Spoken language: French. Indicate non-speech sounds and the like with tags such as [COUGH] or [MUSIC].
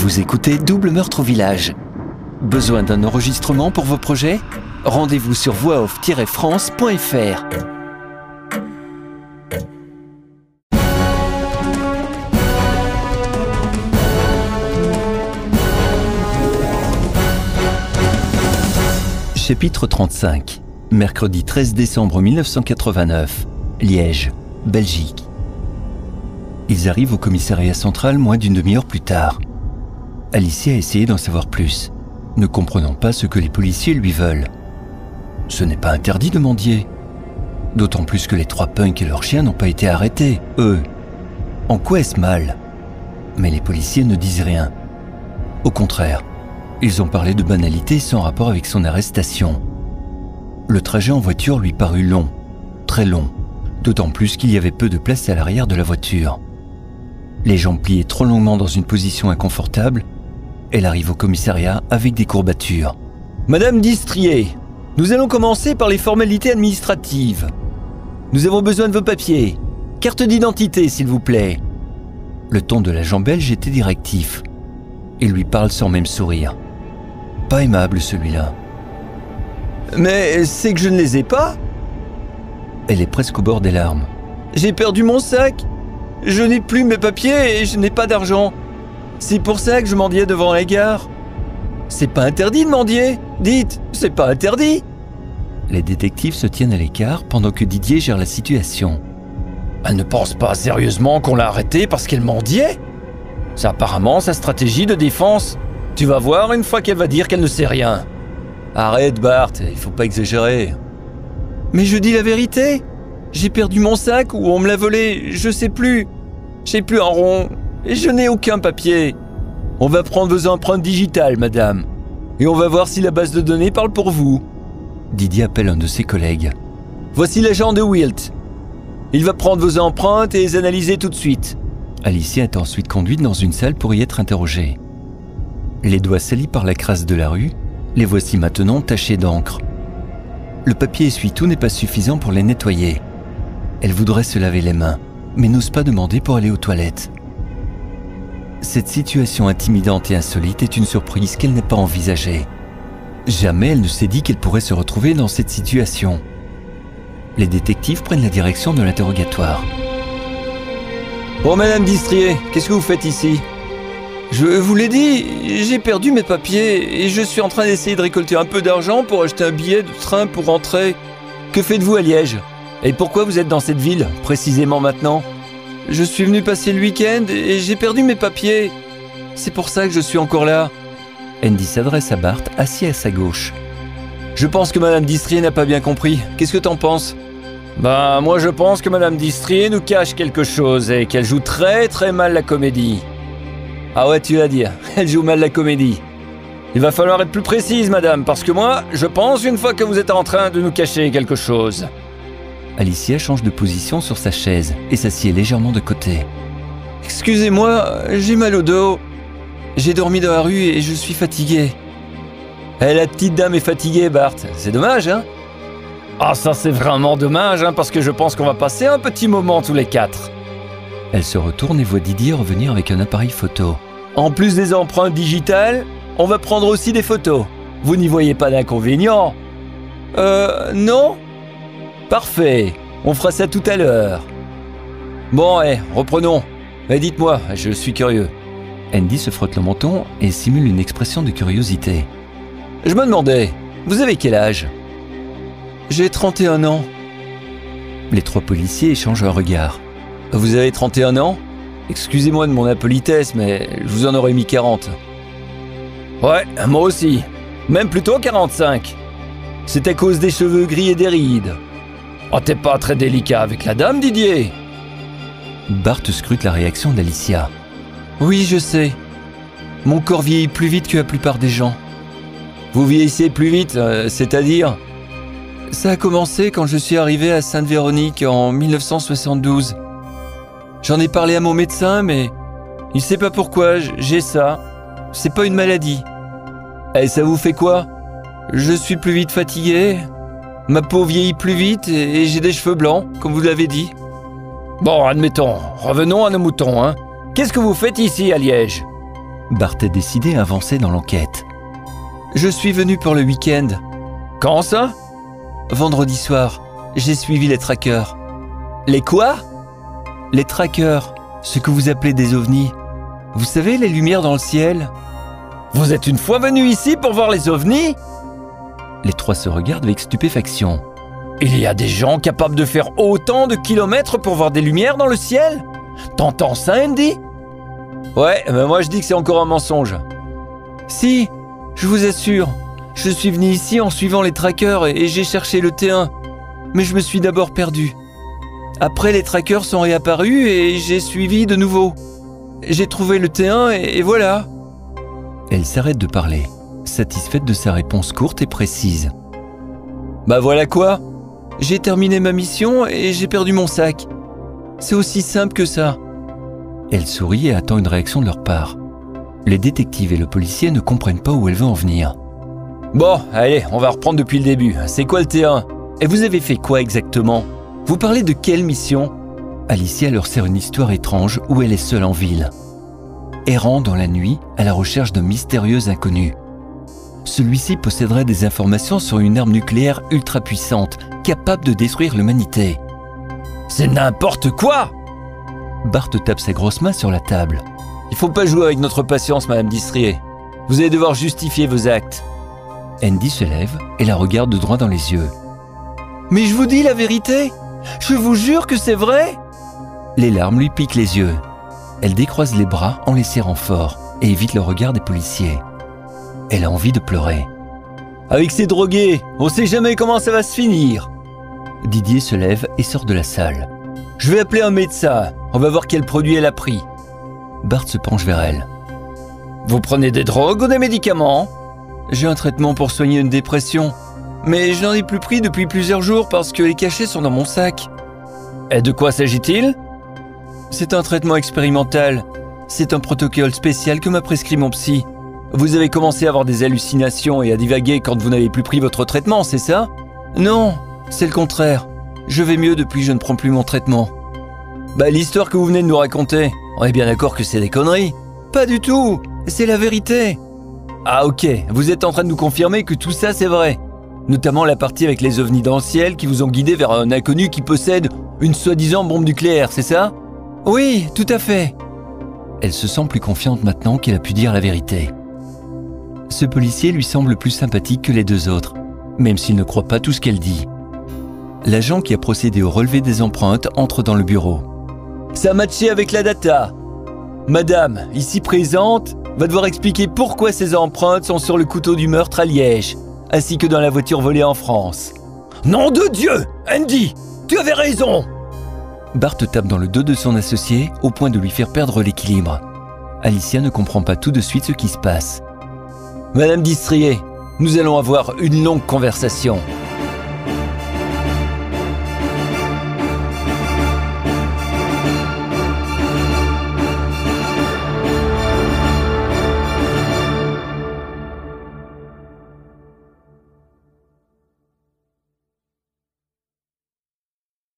Vous écoutez Double Meurtre au Village. Besoin d'un enregistrement pour vos projets? Rendez-vous sur voixoff-france.fr. Chapitre 35 Mercredi 13 décembre 1989 Liège, Belgique. Ils arrivent au commissariat central moins d'une demi-heure plus tard. Alicia a essayé d'en savoir plus, ne comprenant pas ce que les policiers lui veulent. Ce n'est pas interdit de mendier. D'autant plus que les trois punks et leurs chiens n'ont pas été arrêtés, eux. En quoi est-ce mal? Mais les policiers ne disent rien. Au contraire, ils ont parlé de banalité sans rapport avec son arrestation. Le trajet en voiture lui parut long, très long, d'autant plus qu'il y avait peu de place à l'arrière de la voiture. Les jambes pliées trop longuement dans une position inconfortable, elle arrive au commissariat avec des courbatures. Madame Distrier, nous allons commencer par les formalités administratives. Nous avons besoin de vos papiers. Carte d'identité, s'il vous plaît. Le ton de l'agent belge était directif. Il lui parle sans même sourire. Pas aimable celui-là. Mais c'est que je ne les ai pas Elle est presque au bord des larmes. J'ai perdu mon sac. Je n'ai plus mes papiers et je n'ai pas d'argent. C'est pour ça que je mendiais devant la gare. C'est pas interdit de mendier. Dites, c'est pas interdit. Les détectives se tiennent à l'écart pendant que Didier gère la situation. Elle ne pense pas sérieusement qu'on l'a arrêtée parce qu'elle mendiait C'est apparemment sa stratégie de défense. Tu vas voir une fois qu'elle va dire qu'elle ne sait rien. Arrête Bart, il faut pas exagérer. Mais je dis la vérité. J'ai perdu mon sac ou on me l'a volé, je sais plus. J'ai plus un rond et je n'ai aucun papier. On va prendre vos empreintes digitales, madame. Et on va voir si la base de données parle pour vous. Didier appelle un de ses collègues. Voici l'agent de Wilt. Il va prendre vos empreintes et les analyser tout de suite. Alicia est ensuite conduite dans une salle pour y être interrogée. Les doigts salis par la crasse de la rue, les voici maintenant tachés d'encre. Le papier essuie-tout n'est pas suffisant pour les nettoyer. Elle voudrait se laver les mains, mais n'ose pas demander pour aller aux toilettes. Cette situation intimidante et insolite est une surprise qu'elle n'a pas envisagée. Jamais elle ne s'est dit qu'elle pourrait se retrouver dans cette situation. Les détectives prennent la direction de l'interrogatoire. Bon, Madame Distrier, qu'est-ce que vous faites ici? Je vous l'ai dit, j'ai perdu mes papiers et je suis en train d'essayer de récolter un peu d'argent pour acheter un billet de train pour rentrer. Que faites-vous à Liège? Et pourquoi vous êtes dans cette ville, précisément maintenant? Je suis venu passer le week-end et j'ai perdu mes papiers. C'est pour ça que je suis encore là. Andy s'adresse à Bart, assis à sa gauche. Je pense que Madame Distrier n'a pas bien compris. Qu'est-ce que t'en penses? Ben, moi je pense que Madame Distrier nous cache quelque chose et qu'elle joue très très mal la comédie. Ah ouais, tu vas dire, [LAUGHS] elle joue mal la comédie. Il va falloir être plus précise, madame, parce que moi, je pense une fois que vous êtes en train de nous cacher quelque chose. Alicia change de position sur sa chaise et s'assied légèrement de côté. Excusez-moi, j'ai mal au dos. J'ai dormi dans la rue et je suis fatigué. Eh, la petite dame est fatiguée, Bart. C'est dommage, hein? Ah, ça c'est vraiment dommage, hein, parce que je pense qu'on va passer un petit moment tous les quatre. Elle se retourne et voit Didier revenir avec un appareil photo. En plus des empreintes digitales, on va prendre aussi des photos. Vous n'y voyez pas d'inconvénient Euh, non? Parfait, on fera ça tout à l'heure. Bon, eh, reprenons. Mais dites-moi, je suis curieux. Andy se frotte le menton et simule une expression de curiosité. Je me demandais, vous avez quel âge? J'ai 31 ans. Les trois policiers échangent un regard. Vous avez 31 ans? Excusez-moi de mon impolitesse, mais je vous en aurais mis 40. Ouais, moi aussi. Même plutôt 45. C'est à cause des cheveux gris et des rides. Oh, t'es pas très délicat avec la dame, Didier Bart scrute la réaction d'Alicia. Oui, je sais. Mon corps vieillit plus vite que la plupart des gens. Vous vieillissez plus vite, euh, c'est-à-dire? Ça a commencé quand je suis arrivé à Sainte-Véronique en 1972. J'en ai parlé à mon médecin, mais il sait pas pourquoi j'ai ça. C'est pas une maladie. Et ça vous fait quoi? Je suis plus vite fatigué, ma peau vieillit plus vite et j'ai des cheveux blancs, comme vous l'avez dit. Bon, admettons, revenons à nos moutons, hein. Qu'est-ce que vous faites ici à Liège? Bart est décidé à avancer dans l'enquête. Je suis venu pour le week-end. Quand ça? Vendredi soir, j'ai suivi les trackers. Les quoi? Les trackers, ce que vous appelez des ovnis. Vous savez, les lumières dans le ciel? Vous êtes une fois venu ici pour voir les ovnis? Les trois se regardent avec stupéfaction. Il y a des gens capables de faire autant de kilomètres pour voir des lumières dans le ciel? T'entends ça, Andy? Ouais, mais moi je dis que c'est encore un mensonge. Si, je vous assure, je suis venu ici en suivant les trackers et, j'ai cherché le T1. Mais je me suis d'abord perdu. Après, les trackers sont réapparus et j'ai suivi de nouveau. J'ai trouvé le T1 et, et voilà. Elle s'arrête de parler, satisfaite de sa réponse courte et précise. Bah voilà quoi J'ai terminé ma mission et j'ai perdu mon sac. C'est aussi simple que ça. Elle sourit et attend une réaction de leur part. Les détectives et le policier ne comprennent pas où elle veut en venir. Bon, allez, on va reprendre depuis le début. C'est quoi le T1 Et vous avez fait quoi exactement? Vous parlez de quelle mission? Alicia leur sert une histoire étrange où elle est seule en ville. Errant dans la nuit à la recherche d'un mystérieux inconnu. Celui-ci posséderait des informations sur une arme nucléaire ultra puissante, capable de détruire l'humanité. C'est n'importe quoi Bart tape ses grosses mains sur la table. Il faut pas jouer avec notre patience, Madame Distrier. Vous allez devoir justifier vos actes. Andy se lève et la regarde droit dans les yeux. Mais je vous dis la vérité Je vous jure que c'est vrai Les larmes lui piquent les yeux. Elle décroise les bras en les serrant fort et évite le regard des policiers. Elle a envie de pleurer. Avec ces drogués, on sait jamais comment ça va se finir. Didier se lève et sort de la salle. Je vais appeler un médecin. On va voir quel produit elle a pris. Bart se penche vers elle. Vous prenez des drogues ou des médicaments? J'ai un traitement pour soigner une dépression. Mais je n'en ai plus pris depuis plusieurs jours parce que les cachets sont dans mon sac. Et de quoi s'agit-il? C'est un traitement expérimental. C'est un protocole spécial que m'a prescrit mon psy. Vous avez commencé à avoir des hallucinations et à divaguer quand vous n'avez plus pris votre traitement, c'est ça? Non, c'est le contraire. Je vais mieux depuis que je ne prends plus mon traitement. Bah l'histoire que vous venez de nous raconter, on est bien d'accord que c'est des conneries. Pas du tout C'est la vérité. Ah ok, vous êtes en train de nous confirmer que tout ça c'est vrai. Notamment la partie avec les ovnis dans le ciel qui vous ont guidé vers un inconnu qui possède une soi-disant bombe nucléaire, c'est ça? Oui, tout à fait. Elle se sent plus confiante maintenant qu'elle a pu dire la vérité. Ce policier lui semble plus sympathique que les deux autres, même s'il ne croit pas tout ce qu'elle dit. L'agent qui a procédé au relevé des empreintes entre dans le bureau. Ça a matché avec la data. Madame, ici présente, va devoir expliquer pourquoi ces empreintes sont sur le couteau du meurtre à Liège, ainsi que dans la voiture volée en France. Nom de Dieu Andy Tu avais raison Bart tape dans le dos de son associé au point de lui faire perdre l'équilibre. Alicia ne comprend pas tout de suite ce qui se passe. Madame Distrier, nous allons avoir une longue conversation.